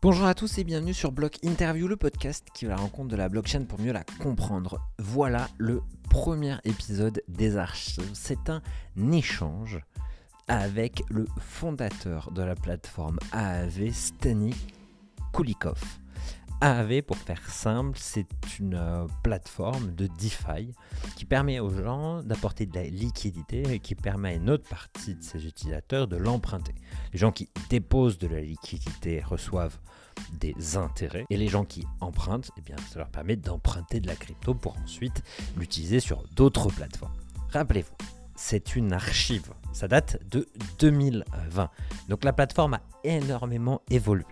Bonjour à tous et bienvenue sur Block Interview, le podcast qui va à la rencontre de la blockchain pour mieux la comprendre. Voilà le premier épisode des archives. C'est un échange avec le fondateur de la plateforme AAV, Stani Kulikov. AAV, pour faire simple, c'est une euh, plateforme de DeFi qui permet aux gens d'apporter de la liquidité et qui permet à une autre partie de ses utilisateurs de l'emprunter. Les gens qui déposent de la liquidité reçoivent des intérêts et les gens qui empruntent, eh ça leur permet d'emprunter de la crypto pour ensuite l'utiliser sur d'autres plateformes. Rappelez-vous, c'est une archive. Ça date de 2020. Donc la plateforme a énormément évolué.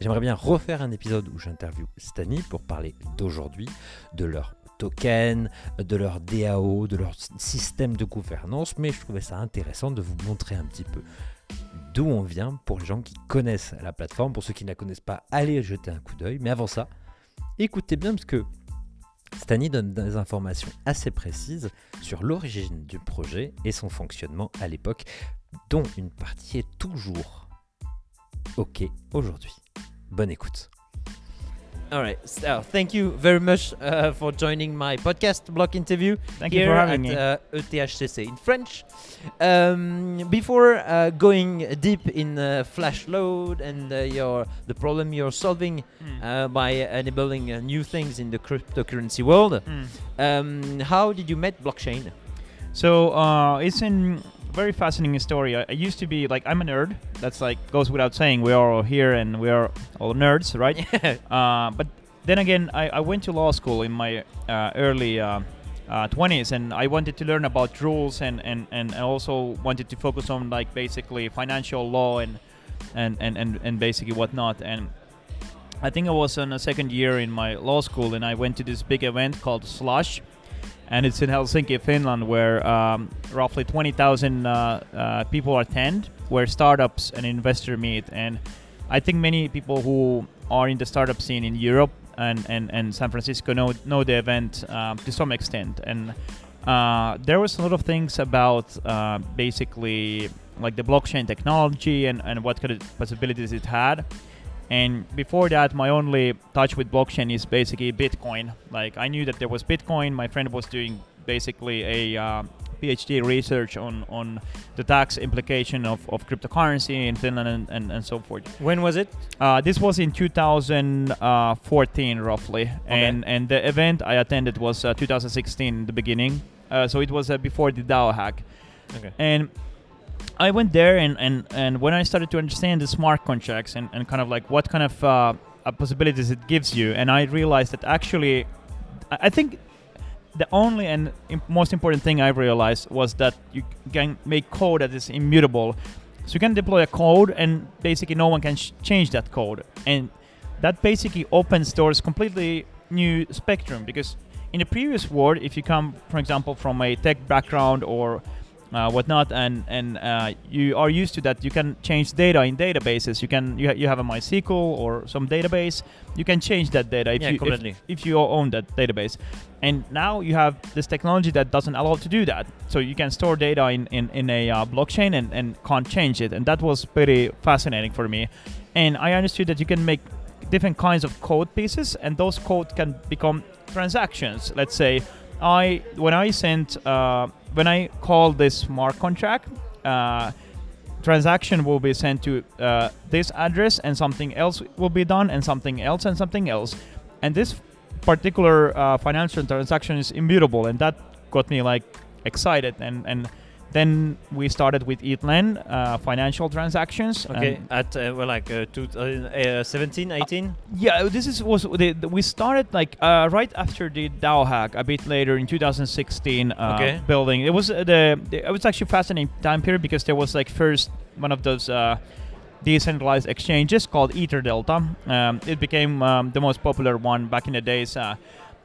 J'aimerais bien refaire un épisode où j'interviewe Stani pour parler d'aujourd'hui, de leur token, de leur DAO, de leur système de gouvernance, mais je trouvais ça intéressant de vous montrer un petit peu d'où on vient pour les gens qui connaissent la plateforme. Pour ceux qui ne la connaissent pas, allez jeter un coup d'œil. Mais avant ça, écoutez bien parce que Stani donne des informations assez précises sur l'origine du projet et son fonctionnement à l'époque, dont une partie est toujours OK aujourd'hui. Bonne écoute. All right. So thank you very much uh, for joining my podcast block interview Thank you for having at me. uh, ETHCC in French. Um, before uh, going deep in uh, flash loan and uh, your the problem you're solving Mm. uh, by enabling uh, new things in the cryptocurrency world, Mm. um, how did you met blockchain? So uh, it's a very fascinating story. I, I used to be like I'm a nerd. That's like goes without saying. We are all here and we are all nerds, right? uh, but then again, I, I went to law school in my uh, early uh, uh, 20s, and I wanted to learn about rules and, and, and I also wanted to focus on like basically financial law and and, and, and, and basically whatnot. And I think I was on a second year in my law school, and I went to this big event called Slush, and it's in Helsinki, Finland, where um, roughly 20,000 uh, uh, people attend, where startups and investor meet. And I think many people who are in the startup scene in Europe and, and, and San Francisco know know the event um, to some extent. And uh, there was a lot of things about uh, basically like the blockchain technology and, and what kind of possibilities it had. And before that, my only touch with blockchain is basically Bitcoin. Like I knew that there was Bitcoin. My friend was doing basically a uh, PhD research on, on the tax implication of, of cryptocurrency in Finland and, and, and so forth. When was it? Uh, this was in 2014 roughly, Okay. and and the event I attended was uh, 2016 in the beginning. Uh, so it was uh, before the DAO hack, Okay. and I went there and, and, and when I started to understand the smart contracts and, and kind of like what kind of uh, uh, possibilities it gives you, and I realized that actually, I think the only and most important thing I realized was that you can make code that is immutable. So you can deploy a code and basically no one can sh- change that code. And that basically opens doors completely new spectrum because in the previous world, if you come, for example, from a tech background or uh, whatnot, and and uh, you are used to that, you can change data in databases. You can you, ha- you have a MySQL or some database. You can change that data if Yeah, you if- if you own that database. And now you have this technology that doesn't allow to do that. So you can store data in, in, in a uh, blockchain and, and can't change it. And that was pretty fascinating for me. And I understood that you can make different kinds of code pieces and those code can become transactions. Let's say I when I sent uh, when I call this smart contract, uh, transaction will be sent to uh, this address and something else will be done and something else and something else. And this particular uh, financial transaction is immutable and that got me like excited and and then we started with ETHLend uh, financial transactions Okay. At uh, well, like uh, two, uh, 17, 18? yeah, this is was the, the- we started like uh, right after the DAO hack, a bit later in 2016. Uh, Okay. Building it was uh, the, the it was actually fascinating time period because there was like first one of those uh, decentralized exchanges called EtherDelta. Um, it became um, the most popular one back in the days. Uh,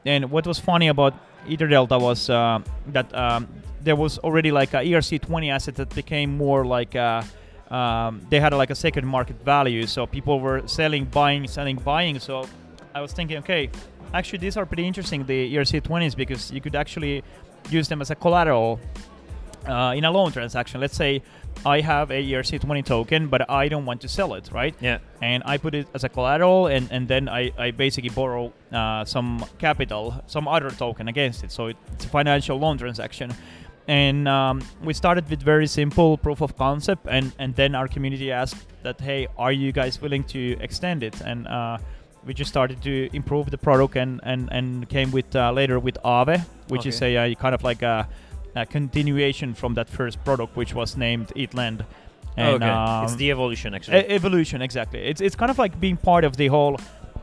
and what was funny about Ether Delta was uh, that um, there was already like a ERC20 asset that became more like uh, um, they had like a second market value. So people were selling, buying, selling, buying. So I was thinking, okay, actually these are pretty interesting, the ERC20s, because you could actually use them as a collateral uh, in a loan transaction. Let's say I have a ERC20 token, but I don't want to sell it, right? Yeah. And I put it as a collateral, and, and then I, I basically borrow uh, some capital, some other token against it. So it, it's a financial loan transaction. And um, we started with very simple proof of concept, and, and then our community asked that, hey, are you guys willing to extend it? And uh, we just started to improve the product, and and, and came with uh, later with Aave which is a, a kind of like a, a continuation from that first product, which was named ETHLend. And, okay. um, it's the evolution actually. E- evolution, exactly. It's it's kind of like being part of the whole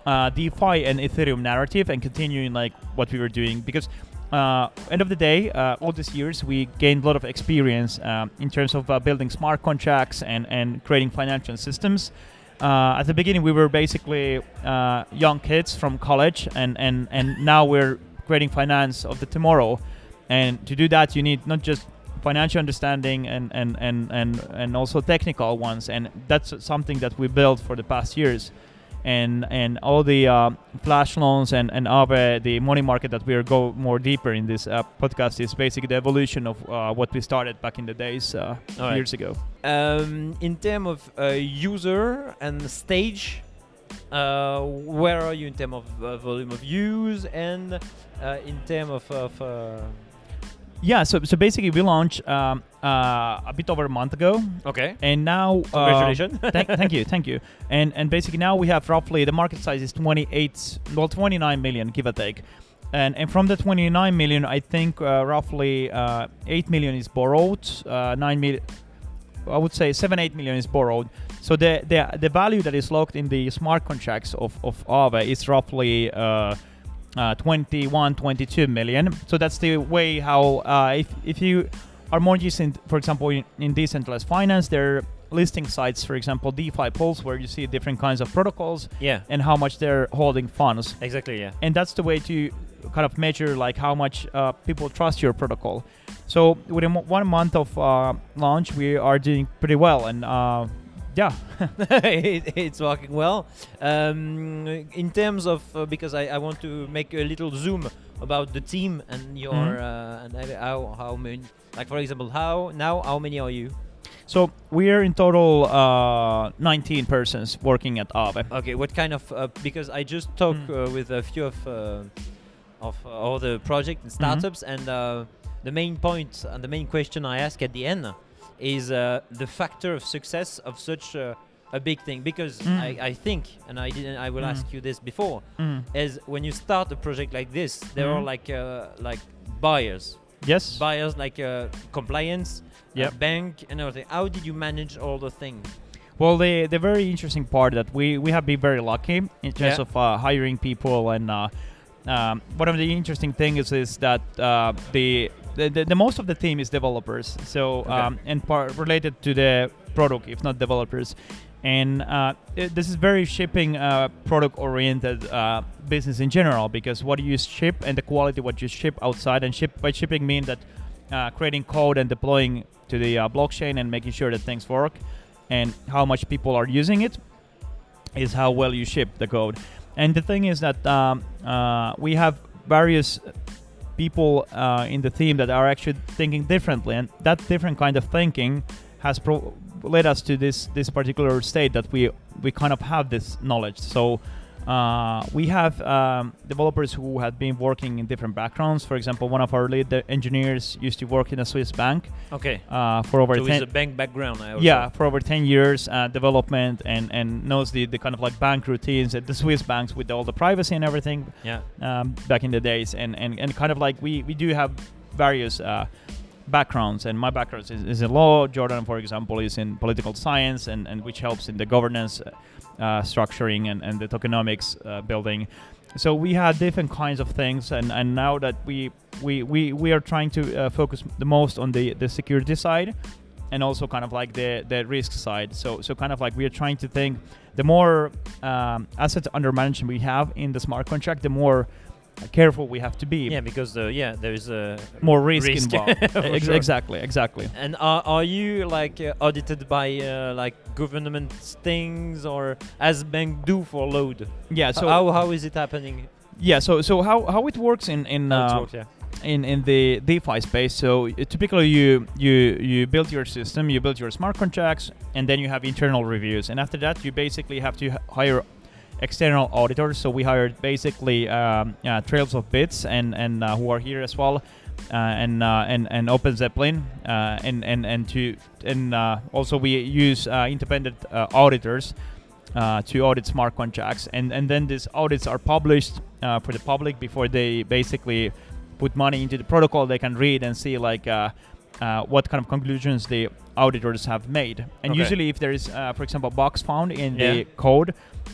uh, DeFi and Ethereum narrative and continuing like what we were doing because. Uh, end of the day, uh, all these years we gained a lot of experience um, in terms of uh, building smart contracts and, and creating financial systems. Uh, at the beginning, we were basically uh, young kids from college, and, and, and now we're creating finance of the tomorrow. And to do that, you need not just financial understanding and, and, and, and, and also technical ones. And that's something that we built for the past years. And, and all the uh, flash loans and, and Aave, the money market that we are go more deeper in this uh, podcast is basically the evolution of uh, what we started back in the days uh, right. years ago. Um, in terms of uh, user and stage, uh, where are you in terms of uh, volume of use and uh, in terms of, of uh, Yeah, so, so basically we launched um, uh, a bit over a month ago, okay? and now uh, Congratulations. thank, thank you, thank you. And and basically now we have roughly the market size is 28, well 29 million, give or take. And and from the 29 million, I think uh, roughly uh, 8 million is borrowed, uh, 9 million, I would say 7, 8 million is borrowed. So the the, the value that is locked in the smart contracts of, of Aave is roughly uh, uh, 21, 22 million. So that's the way how uh, if, if you are more used in, for example, in, in decentralized finance, there are listing sites, for example, DeFi Pulse, where you see different kinds of protocols Yeah, and how much they're holding funds. exactly. Yeah. And that's the way to kind of measure like how much uh, people trust your protocol. So within one month of uh, launch, we are doing pretty well, and uh, yeah, it, it's working well. Um, in terms of uh, because I, I want to make a little zoom about the team and your Mhm. uh, and how how many like for example how now how many are you? So we're in total uh, 19 persons working at Aave. Okay, what kind of uh, because I just talked Mm. uh, with a few of uh, of all the project and startups and uh, the main point and the main question I ask at the end is uh, the factor of success of such a, a big thing because Mm. I, I think and I didn't I will Mm. ask you this before Mm. is when you start a project like this there are Mhm. like uh, like buyers Yes. buyers like uh, compliance Yep. bank and everything how did you manage all the things Well, the the very interesting part that we we have been very lucky in terms Yeah. of uh, hiring people and. Uh, um, one of the interesting things is that uh, the, the, the the most of the team is developers. So Okay. um, and part related to the product, if not developers. And uh, it, this is very shipping uh, product oriented uh, business in general because what you ship and the quality what you ship outside and ship by shipping mean that uh, creating code and deploying to the uh, blockchain and making sure that things work and how much people are using it is how well you ship the code. And the thing is that um, uh, we have various people uh, in the team that are actually thinking differently, and that different kind of thinking has pro- led us to this this particular state that we we kind of have this knowledge. So. Uh, we have um, developers who have been working in different backgrounds. For example, one of our lead engineers used to work in a Swiss bank okay uh, for over so 10, it's a bank background I yeah, for over 10 years, uh, development and, and knows the, the kind of like bank routines at the Swiss banks with all the privacy and everything yeah um, back in the days. And, and, and kind of like we, we do have various uh, backgrounds. And my background is, is in law. Jordan, for example, is in political science, and, and which helps in the governance uh, structuring and, and the tokenomics uh, building. So we had different kinds of things, and, and now that we we, we, we are trying to uh, focus the most on the, the security side, and also kind of like the the risk side. So so kind of like we are trying to think the more um, assets under management we have in the smart contract, the more careful we have to be. yeah because the yeah there is a More risk, Risk, involved. Ex- sure. Exactly, exactly. And are, are you like uh, audited by uh, like government things or as bank do for load? Yeah. So how how is it happening? yeah. So so how how it works in in uh, works, yeah. in in the DeFi space. So uh, typically, you you you build your system, you build your smart contracts, and then you have internal reviews. And after that, you basically have to h- hire external auditors. So we hired basically um, uh, Trails of Bits and and uh, who are here as well. Uh, and uh, and and OpenZeppelin, uh, and and and to and uh, also we use independent auditors to audit smart contracts, and and then these audits are published for the public before they basically put money into the protocol. They can read and see like uh, what kind of conclusions the auditors have made. And Okay. usually, if there is, uh, for example, a bugs found in Yeah. the code,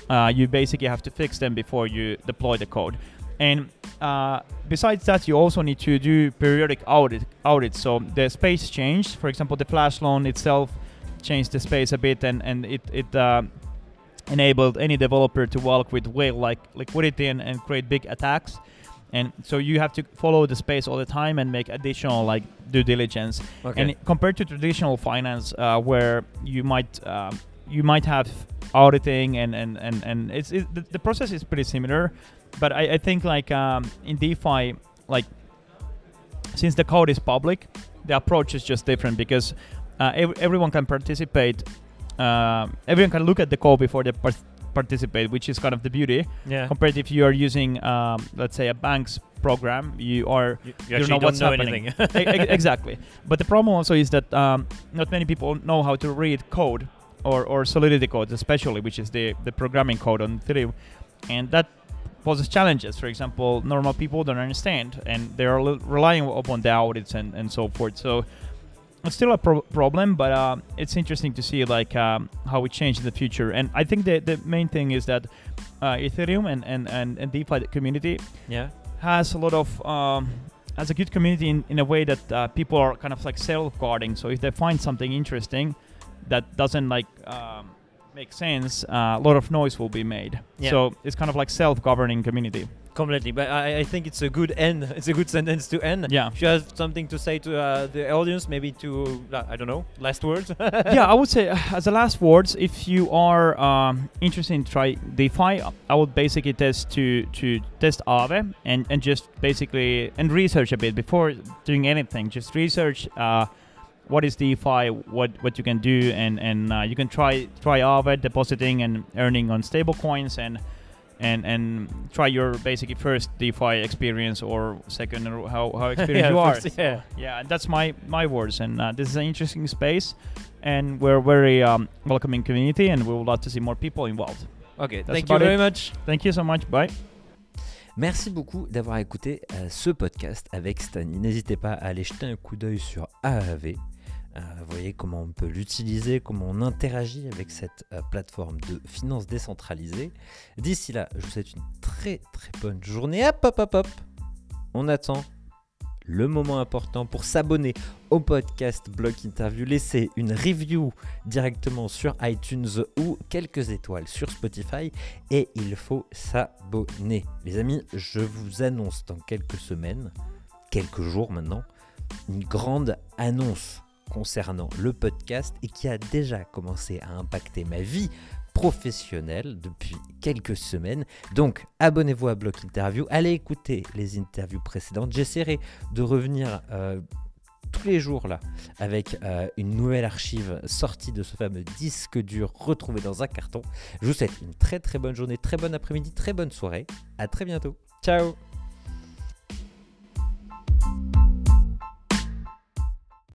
uh, you basically have to fix them before you deploy the code. And uh, besides that, you also need to do periodic audit audits. So the space changed. For example, the flash loan itself changed the space a bit, and and it it uh, enabled any developer to work with whale like liquidity and, and create big attacks. And so you have to follow the space all the time and make additional like due diligence. Okay. And compared to traditional finance, uh, where you might uh, you might have auditing and and and, and it's it, the, the process is pretty similar, but I, I think like um, in DeFi, like since the code is public, the approach is just different because uh, ev- everyone can participate. Uh, everyone can look at the code before they par- participate, which is kind of the beauty. yeah. Compared to if you are using, um, let's say, a bank's program, you are You, you don't know what's happening. E- e- exactly. But the problem also is that um, not many people know how to read code or, or Solidity code, especially, which is the, the programming code on Ethereum. And that poses challenges. For example, normal people don't understand and they are relying upon the audits and, and so forth. So still a pro- problem, but uh, it's interesting to see like um, how it changes in the future. And I think the, the main thing is that uh, Ethereum and, and, and, and DeFi community yeah. has a lot of um, has a good community in, in a way that uh, people are kind of like self-guarding. So if they find something interesting that doesn't like um, make sense, uh, a lot of noise will be made. Yeah. So it's kind of like self-governing community. Completely, but I, I think it's a good end. It's a good sentence to end. Yeah. If you have something to say to uh, the audience, maybe to uh, I don't know, last words. yeah, I would say uh, as a last words, if you are um, interested in try DeFi, I would basically test to to test Aave and and just basically and research a bit before doing anything. Just research uh, what is DeFi, what what you can do, and and uh, you can try try Aave depositing and earning on stable coins and. And, and try your basically first DeFi experience or second or how, how experienced Yeah, you are. first, yeah. Yeah, and that's my my words. And uh, this is an interesting space, and we're a very um, welcoming community, and we would love to see more people involved. Okay, That's thank you very it. much. Thank you so much. Bye. Merci beaucoup d'avoir écouté euh, ce podcast avec Stani. N'hésitez pas à aller jeter un coup d'œil sur Aave. Euh, vous voyez comment on peut l'utiliser, comment on interagit avec cette euh, plateforme de finances décentralisée. D'ici là, je vous souhaite une très très bonne journée. Hop, hop, hop, hop. On attend le moment important pour s'abonner au podcast Blog Interview. Laissez une review directement sur iTunes ou quelques étoiles sur Spotify et il faut s'abonner. Les amis, je vous annonce dans quelques semaines, quelques jours maintenant, une grande annonce concernant le podcast et qui a déjà commencé à impacter ma vie professionnelle depuis quelques semaines. Donc abonnez-vous à Block Interview, allez écouter les interviews précédentes. J'essaierai de revenir euh, tous les jours là avec euh, une nouvelle archive sortie de ce fameux disque dur retrouvé dans un carton. Je vous souhaite une très très bonne journée, très bon après-midi, très bonne soirée. À très bientôt. Ciao